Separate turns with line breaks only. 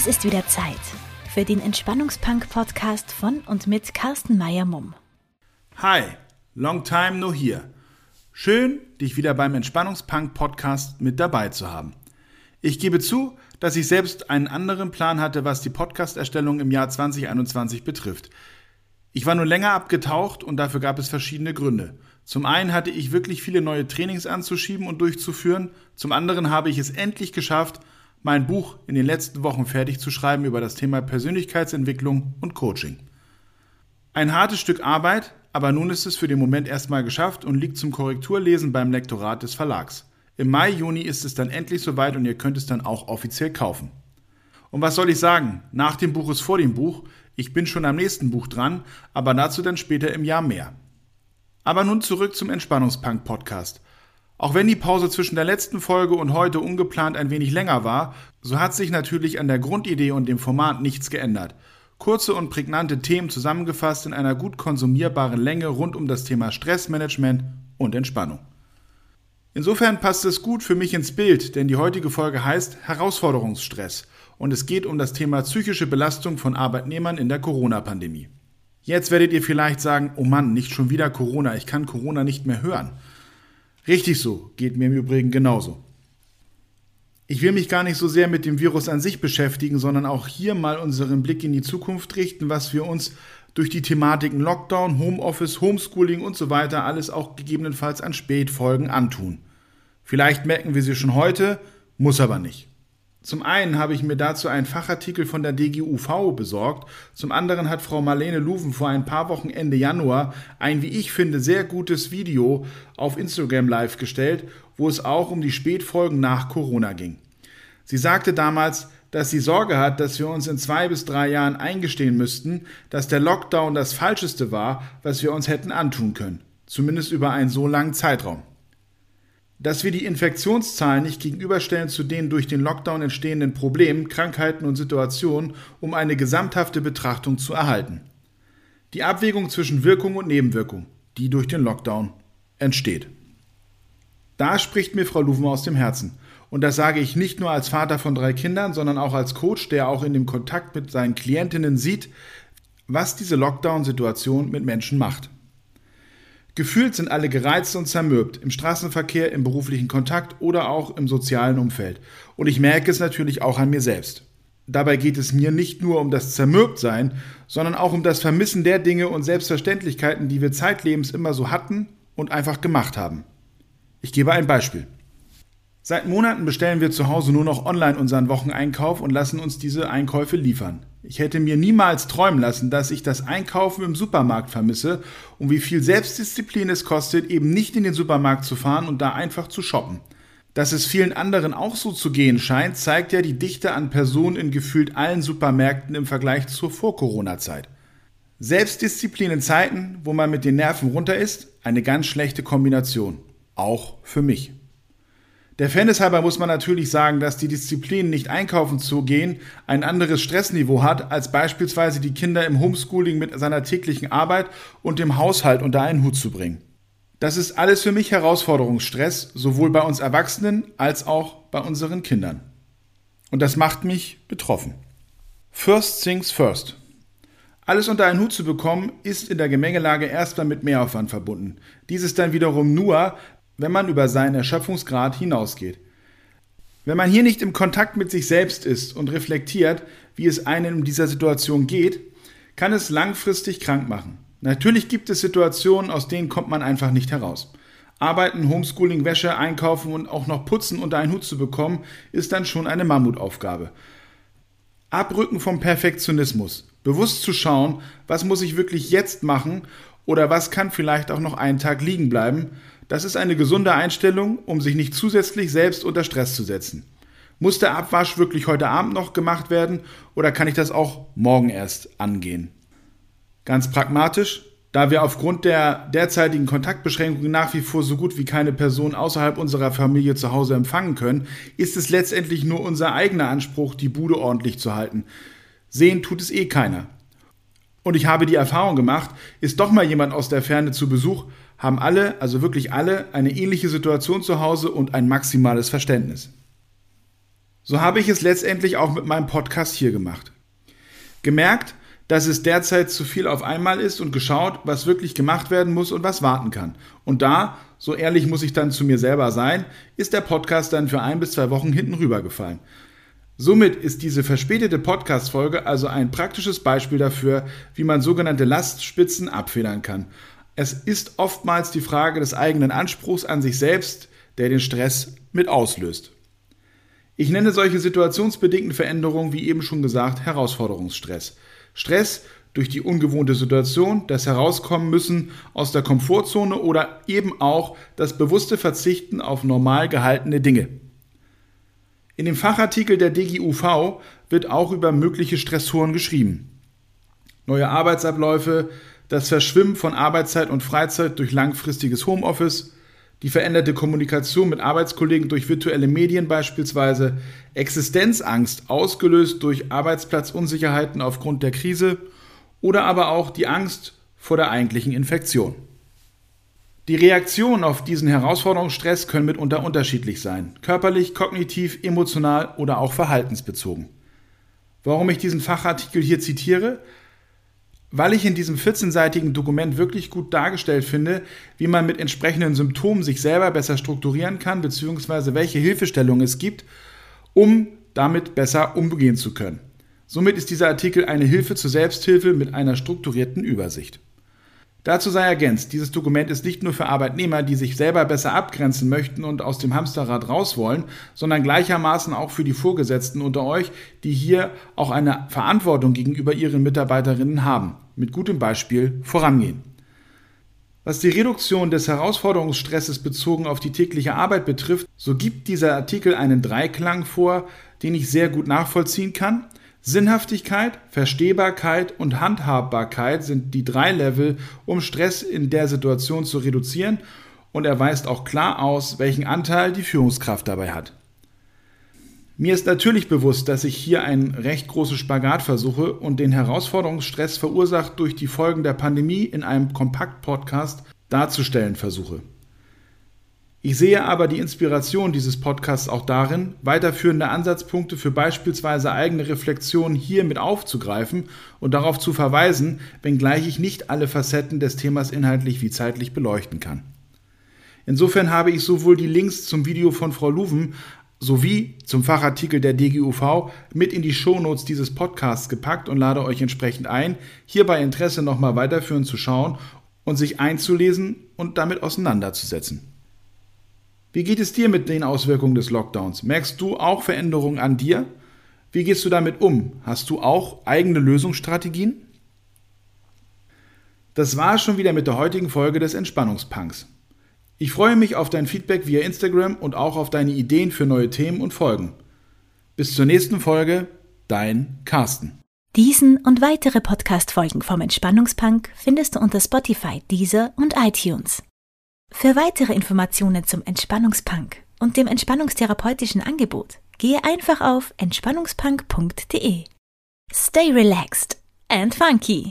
Es ist wieder Zeit für den Entspannungspunk-Podcast von und mit Carsten Meyer-Mumm.
Hi, long time no here. Schön, dich wieder beim Entspannungspunk-Podcast mit dabei zu haben. Ich gebe zu, dass ich selbst einen anderen Plan hatte, was die Podcast-Erstellung im Jahr 2021 betrifft. Ich war nur länger abgetaucht und dafür gab es verschiedene Gründe. Zum einen hatte ich wirklich viele neue Trainings anzuschieben und durchzuführen, zum anderen habe ich es endlich geschafft, mein Buch in den letzten Wochen fertig zu schreiben über das Thema Persönlichkeitsentwicklung und Coaching. Ein hartes Stück Arbeit, aber nun ist es für den Moment erstmal geschafft und liegt zum Korrekturlesen beim Lektorat des Verlags. Im Mai, Juni ist es dann endlich soweit und ihr könnt es dann auch offiziell kaufen. Und was soll ich sagen? Nach dem Buch ist vor dem Buch. Ich bin schon am nächsten Buch dran, aber dazu dann später im Jahr mehr. Aber nun zurück zum Entspannungspunk-Podcast. Auch wenn die Pause zwischen der letzten Folge und heute ungeplant ein wenig länger war, so hat sich natürlich an der Grundidee und dem Format nichts geändert. Kurze und prägnante Themen zusammengefasst in einer gut konsumierbaren Länge rund um das Thema Stressmanagement und Entspannung. Insofern passt es gut für mich ins Bild, denn die heutige Folge heißt Herausforderungsstress und es geht um das Thema psychische Belastung von Arbeitnehmern in der Corona-Pandemie. Jetzt werdet ihr vielleicht sagen, oh Mann, nicht schon wieder Corona, ich kann Corona nicht mehr hören. Richtig so, geht mir im Übrigen genauso. Ich will mich gar nicht so sehr mit dem Virus an sich beschäftigen, sondern auch hier mal unseren Blick in die Zukunft richten, was wir uns durch die Thematiken Lockdown, Homeoffice, Homeschooling und so weiter alles auch gegebenenfalls an Spätfolgen antun. Vielleicht merken wir sie schon heute, muss aber nicht. Zum einen habe ich mir dazu einen Fachartikel von der DGUV besorgt, zum anderen hat Frau Marlene Luven vor ein paar Wochen Ende Januar ein, wie ich finde, sehr gutes Video auf Instagram live gestellt, wo es auch um die Spätfolgen nach Corona ging. Sie sagte damals, dass sie Sorge hat, dass wir uns in zwei bis drei Jahren eingestehen müssten, dass der Lockdown das Falscheste war, was wir uns hätten antun können, zumindest über einen so langen Zeitraum dass wir die Infektionszahlen nicht gegenüberstellen zu den durch den Lockdown entstehenden Problemen, Krankheiten und Situationen, um eine gesamthafte Betrachtung zu erhalten. Die Abwägung zwischen Wirkung und Nebenwirkung, die durch den Lockdown entsteht. Da spricht mir Frau Luven aus dem Herzen. Und das sage ich nicht nur als Vater von drei Kindern, sondern auch als Coach, der auch in dem Kontakt mit seinen Klientinnen sieht, was diese Lockdown-Situation mit Menschen macht. Gefühlt sind alle gereizt und zermürbt, im Straßenverkehr, im beruflichen Kontakt oder auch im sozialen Umfeld. Und ich merke es natürlich auch an mir selbst. Dabei geht es mir nicht nur um das Zermürbtsein, sondern auch um das Vermissen der Dinge und Selbstverständlichkeiten, die wir zeitlebens immer so hatten und einfach gemacht haben. Ich gebe ein Beispiel. Seit Monaten bestellen wir zu Hause nur noch online unseren Wocheneinkauf und lassen uns diese Einkäufe liefern. Ich hätte mir niemals träumen lassen, dass ich das Einkaufen im Supermarkt vermisse und wie viel Selbstdisziplin es kostet, eben nicht in den Supermarkt zu fahren und da einfach zu shoppen. Dass es vielen anderen auch so zu gehen scheint, zeigt ja die Dichte an Personen in gefühlt allen Supermärkten im Vergleich zur Vor-Corona-Zeit. Selbstdisziplin in Zeiten, wo man mit den Nerven runter ist, eine ganz schlechte Kombination. Auch für mich. Der Fairness halber muss man natürlich sagen, dass die Disziplin, nicht einkaufen zu gehen, ein anderes Stressniveau hat, als beispielsweise die Kinder im Homeschooling mit seiner täglichen Arbeit und dem Haushalt unter einen Hut zu bringen. Das ist alles für mich Herausforderungsstress, sowohl bei uns Erwachsenen als auch bei unseren Kindern. Und das macht mich betroffen. First things first. Alles unter einen Hut zu bekommen, ist in der Gemengelage erstmal mit Mehraufwand verbunden. Dies ist dann wiederum nur, wenn man über seinen Erschöpfungsgrad hinausgeht. Wenn man hier nicht im Kontakt mit sich selbst ist und reflektiert, wie es einem in dieser Situation geht, kann es langfristig krank machen. Natürlich gibt es Situationen, aus denen kommt man einfach nicht heraus. Arbeiten, Homeschooling, Wäsche, Einkaufen und auch noch Putzen unter einen Hut zu bekommen, ist dann schon eine Mammutaufgabe. Abrücken vom Perfektionismus. Bewusst zu schauen, was muss ich wirklich jetzt machen oder was kann vielleicht auch noch einen Tag liegen bleiben, das ist eine gesunde Einstellung, um sich nicht zusätzlich selbst unter Stress zu setzen. Muss der Abwasch wirklich heute Abend noch gemacht werden oder kann ich das auch morgen erst angehen? Ganz pragmatisch, da wir aufgrund der derzeitigen Kontaktbeschränkungen nach wie vor so gut wie keine Person außerhalb unserer Familie zu Hause empfangen können, ist es letztendlich nur unser eigener Anspruch, die Bude ordentlich zu halten. Sehen tut es eh keiner. Und ich habe die Erfahrung gemacht, ist doch mal jemand aus der Ferne zu Besuch, haben alle, also wirklich alle, eine ähnliche Situation zu Hause und ein maximales Verständnis. So habe ich es letztendlich auch mit meinem Podcast hier gemacht. Gemerkt, dass es derzeit zu viel auf einmal ist und geschaut, was wirklich gemacht werden muss und was warten kann. Und da, so ehrlich muss ich dann zu mir selber sein, ist der Podcast dann für ein bis zwei Wochen hinten rübergefallen. Somit ist diese verspätete Podcast-Folge also ein praktisches Beispiel dafür, wie man sogenannte Lastspitzen abfedern kann. Es ist oftmals die Frage des eigenen Anspruchs an sich selbst, der den Stress mit auslöst. Ich nenne solche situationsbedingten Veränderungen, wie eben schon gesagt, Herausforderungsstress. Stress durch die ungewohnte Situation, das Herauskommen müssen aus der Komfortzone oder eben auch das bewusste Verzichten auf normal gehaltene Dinge. In dem Fachartikel der DGUV wird auch über mögliche Stressoren geschrieben. Neue Arbeitsabläufe, das Verschwimmen von Arbeitszeit und Freizeit durch langfristiges Homeoffice, die veränderte Kommunikation mit Arbeitskollegen durch virtuelle Medien beispielsweise, Existenzangst ausgelöst durch Arbeitsplatzunsicherheiten aufgrund der Krise oder aber auch die Angst vor der eigentlichen Infektion. Die Reaktionen auf diesen Herausforderungsstress können mitunter unterschiedlich sein, körperlich, kognitiv, emotional oder auch verhaltensbezogen. Warum ich diesen Fachartikel hier zitiere? weil ich in diesem 14-seitigen Dokument wirklich gut dargestellt finde, wie man mit entsprechenden Symptomen sich selber besser strukturieren kann, beziehungsweise welche Hilfestellungen es gibt, um damit besser umgehen zu können. Somit ist dieser Artikel eine Hilfe zur Selbsthilfe mit einer strukturierten Übersicht. Dazu sei ergänzt, dieses Dokument ist nicht nur für Arbeitnehmer, die sich selber besser abgrenzen möchten und aus dem Hamsterrad raus wollen, sondern gleichermaßen auch für die Vorgesetzten unter euch, die hier auch eine Verantwortung gegenüber ihren Mitarbeiterinnen haben. Mit gutem Beispiel vorangehen. Was die Reduktion des Herausforderungsstresses bezogen auf die tägliche Arbeit betrifft, so gibt dieser Artikel einen Dreiklang vor, den ich sehr gut nachvollziehen kann – Sinnhaftigkeit, Verstehbarkeit und Handhabbarkeit sind die drei Level, um Stress in der Situation zu reduzieren und er weist auch klar aus, welchen Anteil die Führungskraft dabei hat. Mir ist natürlich bewusst, dass ich hier einen recht großen Spagat versuche und den Herausforderungsstress verursacht durch die Folgen der Pandemie in einem Kompakt-Podcast darzustellen versuche. Ich sehe aber die Inspiration dieses Podcasts auch darin, weiterführende Ansatzpunkte für beispielsweise eigene Reflexionen hier mit aufzugreifen und darauf zu verweisen, wenngleich ich nicht alle Facetten des Themas inhaltlich wie zeitlich beleuchten kann. Insofern habe ich sowohl die Links zum Video von Frau Luven sowie zum Fachartikel der DGUV mit in die Shownotes dieses Podcasts gepackt und lade euch entsprechend ein, hier bei Interesse nochmal weiterführend zu schauen und sich einzulesen und damit auseinanderzusetzen. Wie geht es dir mit den Auswirkungen des Lockdowns? Merkst du auch Veränderungen an dir? Wie gehst du damit um? Hast du auch eigene Lösungsstrategien? Das war es schon wieder mit der heutigen Folge des Entspannungspunks. Ich freue mich auf dein Feedback via Instagram und auch auf deine Ideen für neue Themen und Folgen. Bis zur nächsten Folge, dein Carsten.
Diesen und weitere Podcast-Folgen vom Entspannungspunk findest du unter Spotify, Deezer und iTunes. Für weitere Informationen zum Entspannungspunk und dem entspannungstherapeutischen Angebot gehe einfach auf entspannungspunk.de. Stay relaxed and funky.